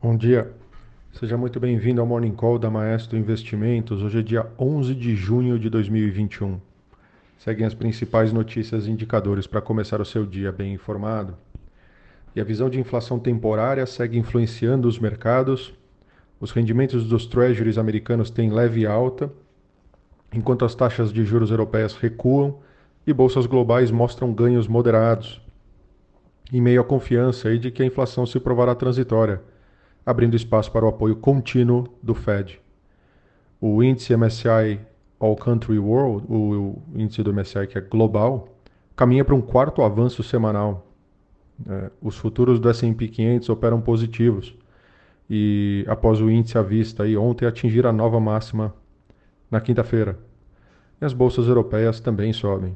Bom dia, seja muito bem-vindo ao Morning Call da Maestro Investimentos. Hoje é dia 11 de junho de 2021. Seguem as principais notícias e indicadores para começar o seu dia bem informado. E a visão de inflação temporária segue influenciando os mercados. Os rendimentos dos treasuries americanos têm leve alta, enquanto as taxas de juros europeias recuam e bolsas globais mostram ganhos moderados, em meio à confiança de que a inflação se provará transitória abrindo espaço para o apoio contínuo do Fed. O índice MSCI All Country World, o, índice do MSCI que é global, caminha para um quarto avanço semanal. É, os futuros do S&P 500 operam positivos e após o índice à vista aí ontem atingir a nova máxima na quinta-feira. E as bolsas europeias também sobem.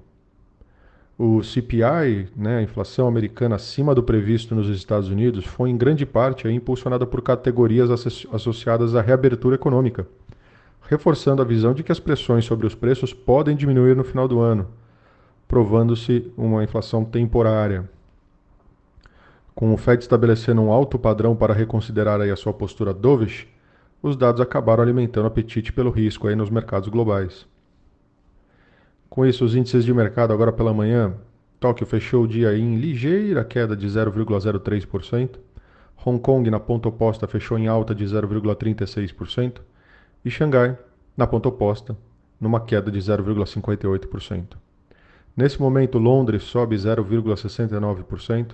O CPI, né, a inflação americana acima do previsto nos Estados Unidos, foi em grande parte impulsionada por categorias associadas à reabertura econômica, reforçando a visão de que as pressões sobre os preços podem diminuir no final do ano, provando-se uma inflação temporária. Com o Fed estabelecendo um alto padrão para reconsiderar a sua postura dovish, os dados acabaram alimentando apetite pelo risco aí nos mercados globais. Com isso, os índices de mercado agora pela manhã, Tóquio fechou o dia em ligeira queda de 0,03%, Hong Kong na ponta oposta fechou em alta de 0,36% e Xangai na ponta oposta numa queda de 0,58%. Nesse momento, Londres sobe 0,69%,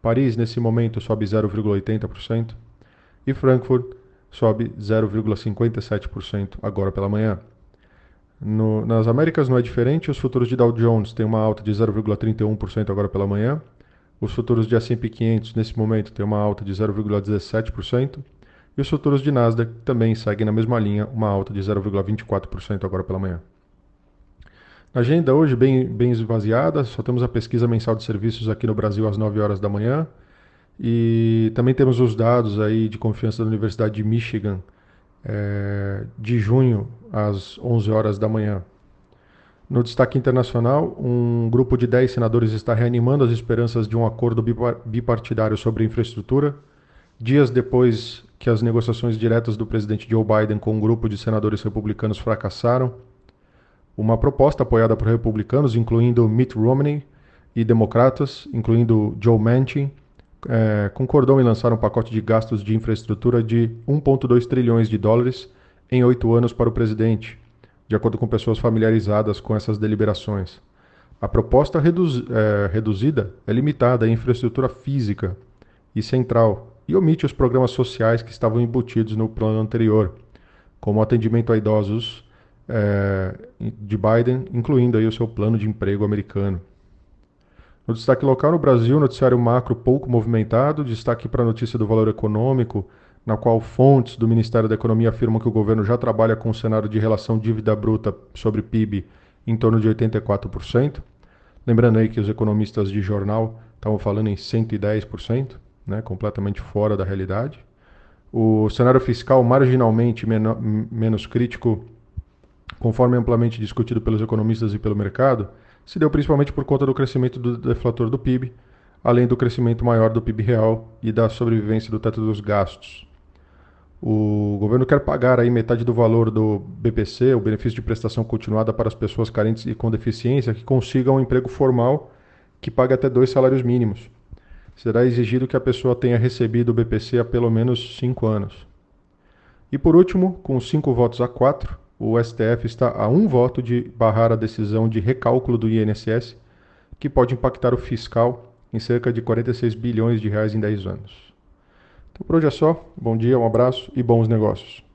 Paris nesse momento sobe 0,80% e Frankfurt sobe 0,57% agora pela manhã. No, nas Américas não é diferente, os futuros de Dow Jones têm uma alta de 0,31% agora pela manhã. Os futuros de S&P 500 nesse momento têm uma alta de 0,17%. E os futuros de Nasdaq também seguem na mesma linha, uma alta de 0,24% agora pela manhã. Na agenda hoje bem, bem esvaziada, só temos a pesquisa mensal de serviços aqui no Brasil às 9 horas da manhã. E também temos os dados aí de confiança da Universidade de Michigan, é, de junho, às 11 horas da manhã. No destaque internacional, um grupo de 10 senadores está reanimando as esperanças de um acordo bipartidário sobre infraestrutura, dias depois que as negociações diretas do presidente Joe Biden com um grupo de senadores republicanos fracassaram. Uma proposta apoiada por republicanos, incluindo Mitt Romney, e democratas, incluindo Joe Manchin, é, concordou em lançar um pacote de gastos de infraestrutura de 1,2 trilhões de dólares em oito anos para o presidente, de acordo com pessoas familiarizadas com essas deliberações. A proposta reduz, é, reduzida é limitada à infraestrutura física e central e omite os programas sociais que estavam embutidos no plano anterior, como atendimento a idosos é, de Biden, incluindo aí o seu plano de emprego americano. No destaque local no Brasil, noticiário macro pouco movimentado, destaque para a notícia do valor econômico, na qual fontes do Ministério da Economia afirmam que o governo já trabalha com um cenário de relação dívida bruta sobre PIB em torno de 84%. Lembrando aí que os economistas de jornal estavam falando em 110%, né, completamente fora da realidade. O cenário fiscal marginalmente menos crítico, conforme amplamente discutido pelos economistas e pelo mercado, se deu principalmente por conta do crescimento do deflator do PIB, além do crescimento maior do PIB real e da sobrevivência do teto dos gastos. O governo quer pagar aí metade do valor do BPC, o benefício de prestação continuada para as pessoas carentes e com deficiência que consigam um emprego formal que pague até dois salários mínimos. Será exigido que a pessoa tenha recebido o BPC há pelo menos cinco anos. E por último, com cinco votos a quatro, o STF está a um voto de barrar a decisão de recálculo do INSS, que pode impactar o fiscal em cerca de 46 bilhões de reais em 10 anos. Então por hoje é só. Bom dia, um abraço e bons negócios.